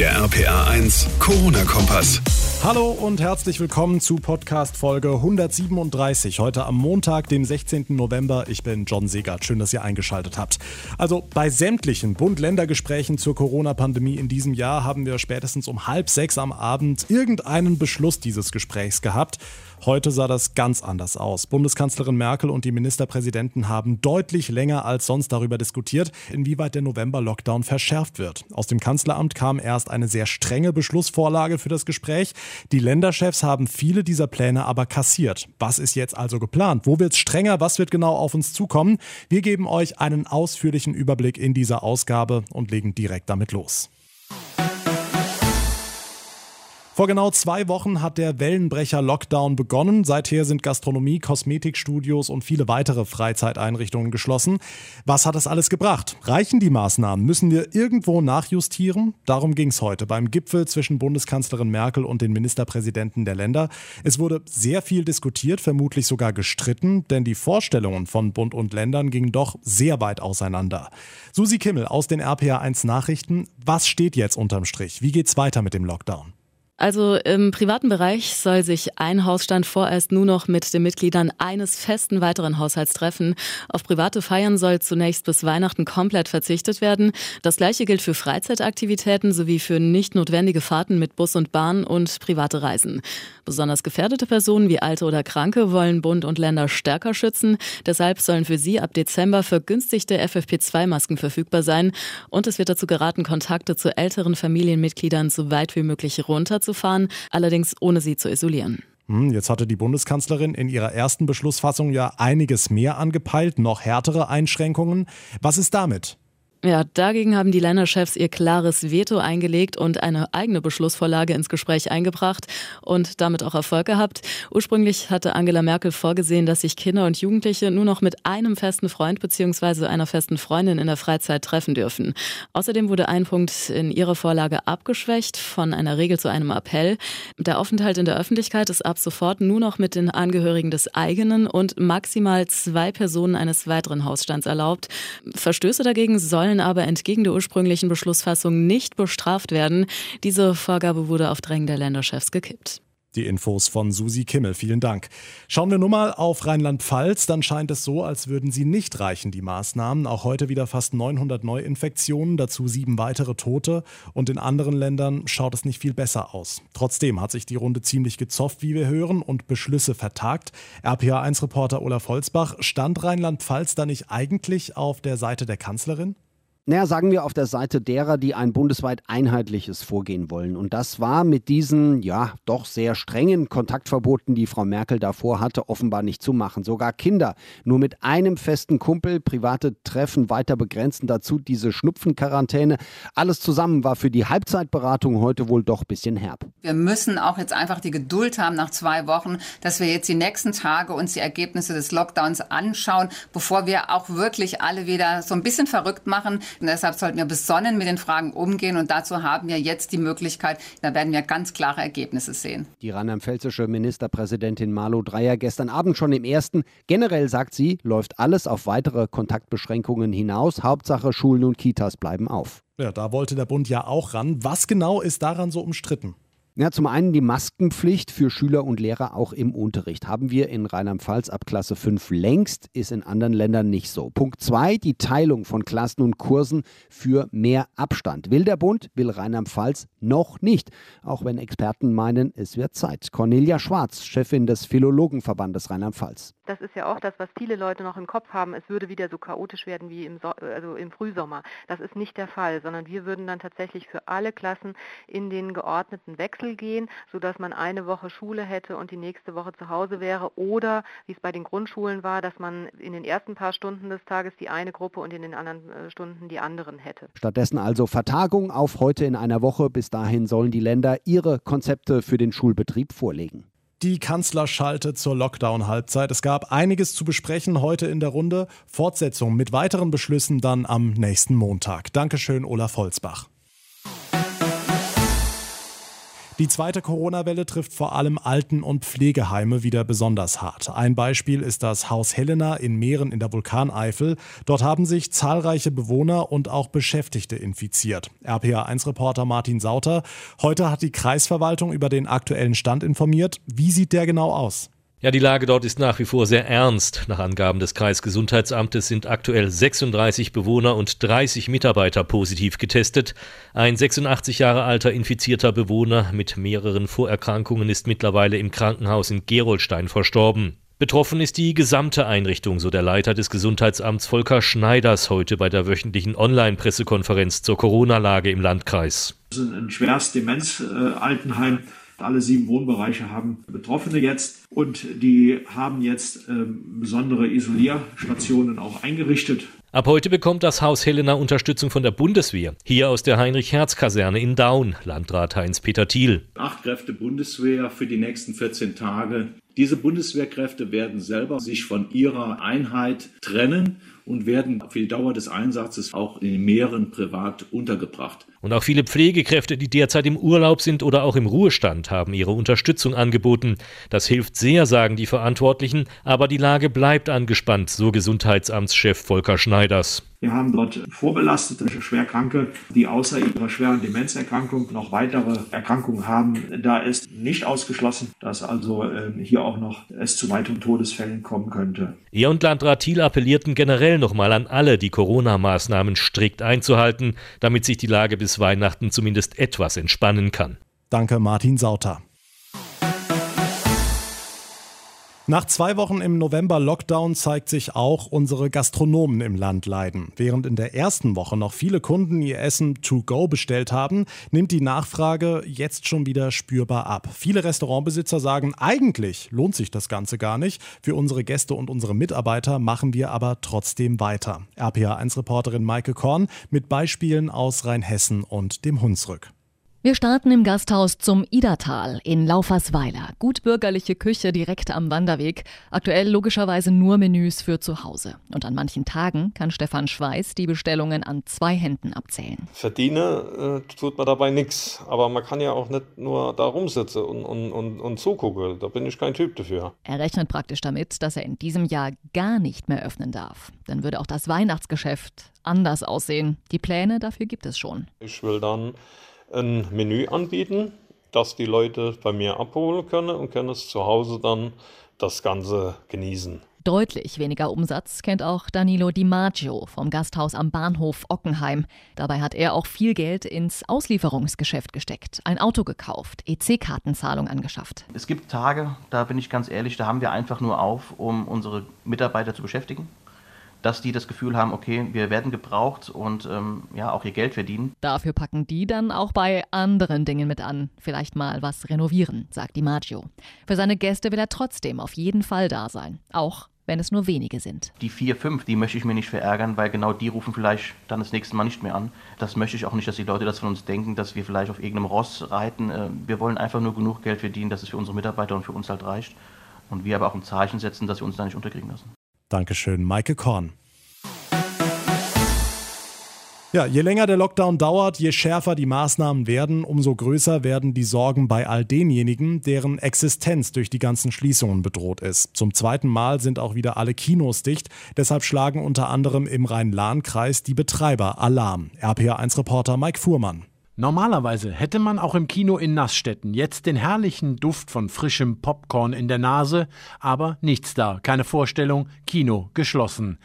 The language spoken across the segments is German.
Der RPA 1 Corona-Kompass. Hallo und herzlich willkommen zu Podcast Folge 137. Heute am Montag, dem 16. November. Ich bin John Segert. Schön, dass ihr eingeschaltet habt. Also bei sämtlichen Bund-Länder-Gesprächen zur Corona-Pandemie in diesem Jahr haben wir spätestens um halb sechs am Abend irgendeinen Beschluss dieses Gesprächs gehabt. Heute sah das ganz anders aus. Bundeskanzlerin Merkel und die Ministerpräsidenten haben deutlich länger als sonst darüber diskutiert, inwieweit der November-Lockdown verschärft wird. Aus dem Kanzleramt kam erst eine sehr strenge Beschlussvorlage für das Gespräch. Die Länderchefs haben viele dieser Pläne aber kassiert. Was ist jetzt also geplant? Wo wird es strenger? Was wird genau auf uns zukommen? Wir geben euch einen ausführlichen Überblick in dieser Ausgabe und legen direkt damit los. Vor genau zwei Wochen hat der Wellenbrecher-Lockdown begonnen. Seither sind Gastronomie, Kosmetikstudios und viele weitere Freizeiteinrichtungen geschlossen. Was hat das alles gebracht? Reichen die Maßnahmen? Müssen wir irgendwo nachjustieren? Darum ging es heute beim Gipfel zwischen Bundeskanzlerin Merkel und den Ministerpräsidenten der Länder. Es wurde sehr viel diskutiert, vermutlich sogar gestritten, denn die Vorstellungen von Bund und Ländern gingen doch sehr weit auseinander. Susi Kimmel aus den RPA 1 Nachrichten. Was steht jetzt unterm Strich? Wie geht's weiter mit dem Lockdown? Also im privaten Bereich soll sich ein Hausstand vorerst nur noch mit den Mitgliedern eines festen weiteren Haushalts treffen. Auf private Feiern soll zunächst bis Weihnachten komplett verzichtet werden. Das gleiche gilt für Freizeitaktivitäten sowie für nicht notwendige Fahrten mit Bus und Bahn und private Reisen. Besonders gefährdete Personen wie Alte oder Kranke wollen Bund und Länder stärker schützen. Deshalb sollen für sie ab Dezember vergünstigte FFP2-Masken verfügbar sein. Und es wird dazu geraten, Kontakte zu älteren Familienmitgliedern so weit wie möglich runterzufahren fahren, allerdings ohne sie zu isolieren. Hm, jetzt hatte die Bundeskanzlerin in ihrer ersten Beschlussfassung ja einiges mehr angepeilt, noch härtere Einschränkungen. Was ist damit? Ja, dagegen haben die Länderchefs ihr klares Veto eingelegt und eine eigene Beschlussvorlage ins Gespräch eingebracht und damit auch Erfolg gehabt. Ursprünglich hatte Angela Merkel vorgesehen, dass sich Kinder und Jugendliche nur noch mit einem festen Freund bzw. einer festen Freundin in der Freizeit treffen dürfen. Außerdem wurde ein Punkt in ihrer Vorlage abgeschwächt von einer Regel zu einem Appell. Der Aufenthalt in der Öffentlichkeit ist ab sofort nur noch mit den Angehörigen des eigenen und maximal zwei Personen eines weiteren Hausstands erlaubt. Verstöße dagegen sollen sollen aber entgegen der ursprünglichen Beschlussfassung nicht bestraft werden. Diese Vorgabe wurde auf Drängen der Länderchefs gekippt. Die Infos von Susi Kimmel, vielen Dank. Schauen wir nun mal auf Rheinland-Pfalz, dann scheint es so, als würden sie nicht reichen, die Maßnahmen. Auch heute wieder fast 900 Neuinfektionen, dazu sieben weitere Tote. Und in anderen Ländern schaut es nicht viel besser aus. Trotzdem hat sich die Runde ziemlich gezofft, wie wir hören, und Beschlüsse vertagt. RPA1-Reporter Olaf Holzbach, stand Rheinland-Pfalz da nicht eigentlich auf der Seite der Kanzlerin? Naja, sagen wir auf der Seite derer, die ein bundesweit einheitliches Vorgehen wollen. Und das war mit diesen, ja, doch sehr strengen Kontaktverboten, die Frau Merkel davor hatte, offenbar nicht zu machen. Sogar Kinder nur mit einem festen Kumpel, private Treffen weiter begrenzen, dazu diese Schnupfenquarantäne. Alles zusammen war für die Halbzeitberatung heute wohl doch ein bisschen herb. Wir müssen auch jetzt einfach die Geduld haben nach zwei Wochen, dass wir jetzt die nächsten Tage uns die Ergebnisse des Lockdowns anschauen, bevor wir auch wirklich alle wieder so ein bisschen verrückt machen. Und deshalb sollten wir besonnen mit den Fragen umgehen und dazu haben wir jetzt die Möglichkeit, da werden wir ganz klare Ergebnisse sehen. Die rheinland-pfälzische Ministerpräsidentin Malu Dreyer gestern Abend schon im ersten. Generell sagt sie, läuft alles auf weitere Kontaktbeschränkungen hinaus. Hauptsache Schulen und Kitas bleiben auf. Ja, da wollte der Bund ja auch ran. Was genau ist daran so umstritten? Ja, zum einen die Maskenpflicht für Schüler und Lehrer auch im Unterricht. Haben wir in Rheinland-Pfalz ab Klasse 5 längst, ist in anderen Ländern nicht so. Punkt 2, die Teilung von Klassen und Kursen für mehr Abstand. Will der Bund, will Rheinland-Pfalz noch nicht. Auch wenn Experten meinen, es wird Zeit. Cornelia Schwarz, Chefin des Philologenverbandes Rheinland-Pfalz. Das ist ja auch das, was viele Leute noch im Kopf haben. Es würde wieder so chaotisch werden wie im, so also im Frühsommer. Das ist nicht der Fall, sondern wir würden dann tatsächlich für alle Klassen in den geordneten Wechsel gehen, sodass man eine Woche Schule hätte und die nächste Woche zu Hause wäre. Oder, wie es bei den Grundschulen war, dass man in den ersten paar Stunden des Tages die eine Gruppe und in den anderen äh, Stunden die anderen hätte. Stattdessen also Vertagung auf heute in einer Woche. Bis dahin sollen die Länder ihre Konzepte für den Schulbetrieb vorlegen die Kanzlerschalte zur Lockdown-Halbzeit. Es gab einiges zu besprechen heute in der Runde. Fortsetzung mit weiteren Beschlüssen dann am nächsten Montag. Dankeschön, Olaf Holzbach. Die zweite Corona-Welle trifft vor allem Alten- und Pflegeheime wieder besonders hart. Ein Beispiel ist das Haus Helena in Mähren in der Vulkaneifel. Dort haben sich zahlreiche Bewohner und auch Beschäftigte infiziert. RPA1-Reporter Martin Sauter. Heute hat die Kreisverwaltung über den aktuellen Stand informiert. Wie sieht der genau aus? Ja, die Lage dort ist nach wie vor sehr ernst. Nach Angaben des Kreisgesundheitsamtes sind aktuell 36 Bewohner und 30 Mitarbeiter positiv getestet. Ein 86 Jahre alter infizierter Bewohner mit mehreren Vorerkrankungen ist mittlerweile im Krankenhaus in Gerolstein verstorben. Betroffen ist die gesamte Einrichtung, so der Leiter des Gesundheitsamts Volker Schneiders heute bei der wöchentlichen Online-Pressekonferenz zur Corona-Lage im Landkreis. Das ist ein schweres Demenz-Altenheim. Alle sieben Wohnbereiche haben Betroffene jetzt und die haben jetzt ähm, besondere Isolierstationen auch eingerichtet. Ab heute bekommt das Haus Helena Unterstützung von der Bundeswehr. Hier aus der Heinrich-Herz-Kaserne in Daun, Landrat Heinz-Peter Thiel. Acht Kräfte Bundeswehr für die nächsten 14 Tage. Diese Bundeswehrkräfte werden selber sich von ihrer Einheit trennen und werden für die Dauer des Einsatzes auch in den Meeren privat untergebracht. Und auch viele Pflegekräfte, die derzeit im Urlaub sind oder auch im Ruhestand, haben ihre Unterstützung angeboten. Das hilft sehr, sagen die Verantwortlichen, aber die Lage bleibt angespannt, so Gesundheitsamtschef Volker Schneiders. Wir haben dort vorbelastete Schwerkranke, die außer ihrer schweren Demenzerkrankung noch weitere Erkrankungen haben. Da ist nicht ausgeschlossen, dass also äh, hier auch noch es zu weiteren Todesfällen kommen könnte. Er und Landrat Thiel appellierten generell nochmal an alle, die Corona-Maßnahmen strikt einzuhalten, damit sich die Lage bis Weihnachten zumindest etwas entspannen kann. Danke, Martin Sauter. Nach zwei Wochen im November Lockdown zeigt sich auch, unsere Gastronomen im Land leiden. Während in der ersten Woche noch viele Kunden ihr Essen to go bestellt haben, nimmt die Nachfrage jetzt schon wieder spürbar ab. Viele Restaurantbesitzer sagen, eigentlich lohnt sich das Ganze gar nicht. Für unsere Gäste und unsere Mitarbeiter machen wir aber trotzdem weiter. RPA1-Reporterin Maike Korn mit Beispielen aus Rheinhessen und dem Hunsrück. Wir starten im Gasthaus zum Idertal in Laufersweiler. Gut bürgerliche Küche direkt am Wanderweg. Aktuell logischerweise nur Menüs für zu Hause. Und an manchen Tagen kann Stefan Schweiß die Bestellungen an zwei Händen abzählen. Verdiene äh, tut man dabei nichts. Aber man kann ja auch nicht nur da rumsitzen und, und, und, und zugucken. Da bin ich kein Typ dafür. Er rechnet praktisch damit, dass er in diesem Jahr gar nicht mehr öffnen darf. Dann würde auch das Weihnachtsgeschäft anders aussehen. Die Pläne dafür gibt es schon. Ich will dann ein Menü anbieten, das die Leute bei mir abholen können und können es zu Hause dann das Ganze genießen. Deutlich weniger Umsatz kennt auch Danilo Di Maggio vom Gasthaus am Bahnhof Ockenheim. Dabei hat er auch viel Geld ins Auslieferungsgeschäft gesteckt, ein Auto gekauft, EC-Kartenzahlung angeschafft. Es gibt Tage, da bin ich ganz ehrlich, da haben wir einfach nur auf, um unsere Mitarbeiter zu beschäftigen dass die das Gefühl haben, okay, wir werden gebraucht und ähm, ja auch ihr Geld verdienen. Dafür packen die dann auch bei anderen Dingen mit an. Vielleicht mal was renovieren, sagt Di Maggio. Für seine Gäste will er trotzdem auf jeden Fall da sein. Auch wenn es nur wenige sind. Die vier, fünf, die möchte ich mir nicht verärgern, weil genau die rufen vielleicht dann das nächste Mal nicht mehr an. Das möchte ich auch nicht, dass die Leute das von uns denken, dass wir vielleicht auf irgendeinem Ross reiten. Äh, wir wollen einfach nur genug Geld verdienen, dass es für unsere Mitarbeiter und für uns halt reicht. Und wir aber auch ein Zeichen setzen, dass wir uns da nicht unterkriegen lassen. Dankeschön, Maike Korn. Ja, je länger der Lockdown dauert, je schärfer die Maßnahmen werden, umso größer werden die Sorgen bei all denjenigen, deren Existenz durch die ganzen Schließungen bedroht ist. Zum zweiten Mal sind auch wieder alle Kinos dicht. Deshalb schlagen unter anderem im Rhein-Lahn-Kreis die Betreiber Alarm. RPA1-Reporter Mike Fuhrmann. Normalerweise hätte man auch im Kino in Nassstetten jetzt den herrlichen Duft von frischem Popcorn in der Nase, aber nichts da, keine Vorstellung, Kino geschlossen.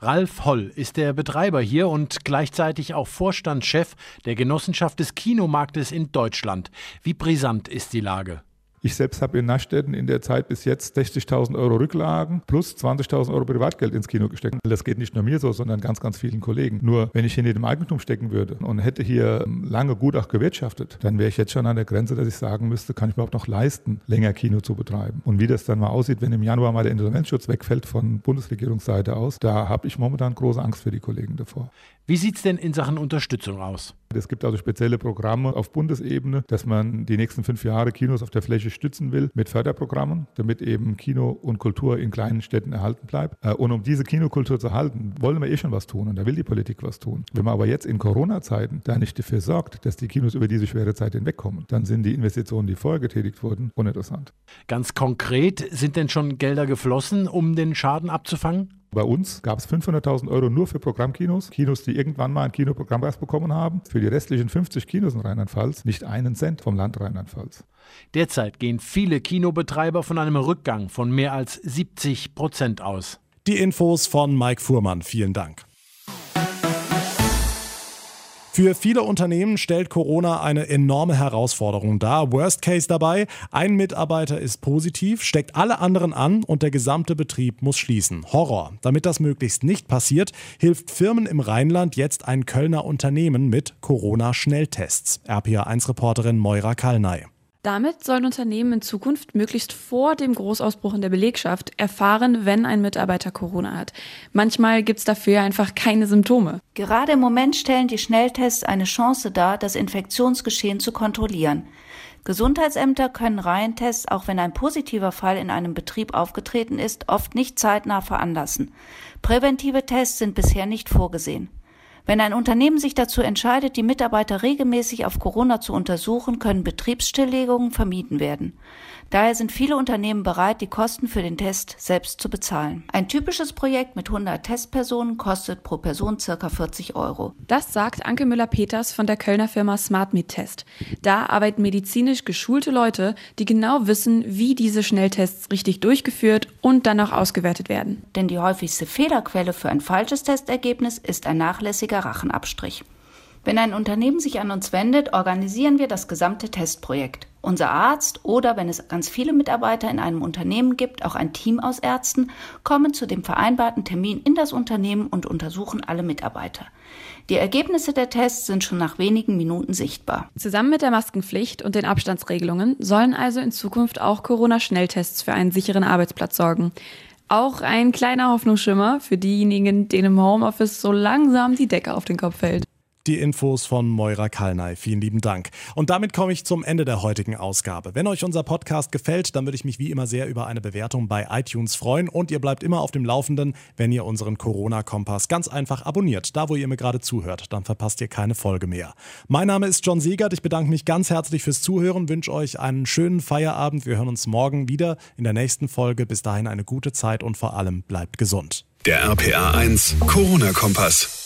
Ralf Holl ist der Betreiber hier und gleichzeitig auch Vorstandschef der Genossenschaft des Kinomarktes in Deutschland. Wie brisant ist die Lage? Ich selbst habe in Naschstädten in der Zeit bis jetzt 60.000 Euro Rücklagen plus 20.000 Euro Privatgeld ins Kino gesteckt. Das geht nicht nur mir so, sondern ganz, ganz vielen Kollegen. Nur wenn ich hier in dem Eigentum stecken würde und hätte hier lange gut auch gewirtschaftet, dann wäre ich jetzt schon an der Grenze, dass ich sagen müsste, kann ich überhaupt noch leisten, länger Kino zu betreiben. Und wie das dann mal aussieht, wenn im Januar mal der Insolvenzschutz wegfällt von Bundesregierungsseite aus, da habe ich momentan große Angst für die Kollegen davor. Wie sieht es denn in Sachen Unterstützung aus? Es gibt also spezielle Programme auf Bundesebene, dass man die nächsten fünf Jahre Kinos auf der Fläche stützen will mit Förderprogrammen, damit eben Kino und Kultur in kleinen Städten erhalten bleibt. Äh, und um diese Kinokultur zu halten, wollen wir eh schon was tun und da will die Politik was tun. Wenn man aber jetzt in Corona-Zeiten da nicht dafür sorgt, dass die Kinos über diese schwere Zeit hinwegkommen, dann sind die Investitionen, die vorher getätigt wurden, uninteressant. Ganz konkret sind denn schon Gelder geflossen, um den Schaden abzufangen? Bei uns gab es 500.000 Euro nur für Programmkinos, Kinos, die irgendwann mal ein Kinoprogrammpreis bekommen haben. Für die restlichen 50 Kinos in Rheinland-Pfalz nicht einen Cent vom Land Rheinland-Pfalz. Derzeit gehen viele Kinobetreiber von einem Rückgang von mehr als 70 Prozent aus. Die Infos von Mike Fuhrmann. Vielen Dank. Für viele Unternehmen stellt Corona eine enorme Herausforderung dar. Worst Case dabei, ein Mitarbeiter ist positiv, steckt alle anderen an und der gesamte Betrieb muss schließen. Horror. Damit das möglichst nicht passiert, hilft Firmen im Rheinland jetzt ein Kölner Unternehmen mit Corona-Schnelltests. RPA1-Reporterin Moira Kallnay. Damit sollen Unternehmen in Zukunft möglichst vor dem Großausbruch in der Belegschaft erfahren, wenn ein Mitarbeiter Corona hat. Manchmal gibt es dafür einfach keine Symptome. Gerade im Moment stellen die Schnelltests eine Chance dar, das Infektionsgeschehen zu kontrollieren. Gesundheitsämter können Reihentests, auch wenn ein positiver Fall in einem Betrieb aufgetreten ist, oft nicht zeitnah veranlassen. Präventive Tests sind bisher nicht vorgesehen. Wenn ein Unternehmen sich dazu entscheidet, die Mitarbeiter regelmäßig auf Corona zu untersuchen, können Betriebsstilllegungen vermieden werden. Daher sind viele Unternehmen bereit, die Kosten für den Test selbst zu bezahlen. Ein typisches Projekt mit 100 Testpersonen kostet pro Person ca. 40 Euro. Das sagt Anke Müller-Peters von der Kölner Firma SmartMed Test. Da arbeiten medizinisch geschulte Leute, die genau wissen, wie diese Schnelltests richtig durchgeführt und dann auch ausgewertet werden. Denn die häufigste Fehlerquelle für ein falsches Testergebnis ist ein nachlässiger Rachenabstrich. Wenn ein Unternehmen sich an uns wendet, organisieren wir das gesamte Testprojekt. Unser Arzt oder, wenn es ganz viele Mitarbeiter in einem Unternehmen gibt, auch ein Team aus Ärzten, kommen zu dem vereinbarten Termin in das Unternehmen und untersuchen alle Mitarbeiter. Die Ergebnisse der Tests sind schon nach wenigen Minuten sichtbar. Zusammen mit der Maskenpflicht und den Abstandsregelungen sollen also in Zukunft auch Corona-Schnelltests für einen sicheren Arbeitsplatz sorgen. Auch ein kleiner Hoffnungsschimmer für diejenigen, denen im Homeoffice so langsam die Decke auf den Kopf fällt. Die Infos von Moira Kalnay. Vielen lieben Dank. Und damit komme ich zum Ende der heutigen Ausgabe. Wenn euch unser Podcast gefällt, dann würde ich mich wie immer sehr über eine Bewertung bei iTunes freuen. Und ihr bleibt immer auf dem Laufenden, wenn ihr unseren Corona-Kompass ganz einfach abonniert. Da, wo ihr mir gerade zuhört, dann verpasst ihr keine Folge mehr. Mein Name ist John Siegert. Ich bedanke mich ganz herzlich fürs Zuhören, wünsche euch einen schönen Feierabend. Wir hören uns morgen wieder in der nächsten Folge. Bis dahin eine gute Zeit und vor allem bleibt gesund. Der RPA 1 Corona-Kompass.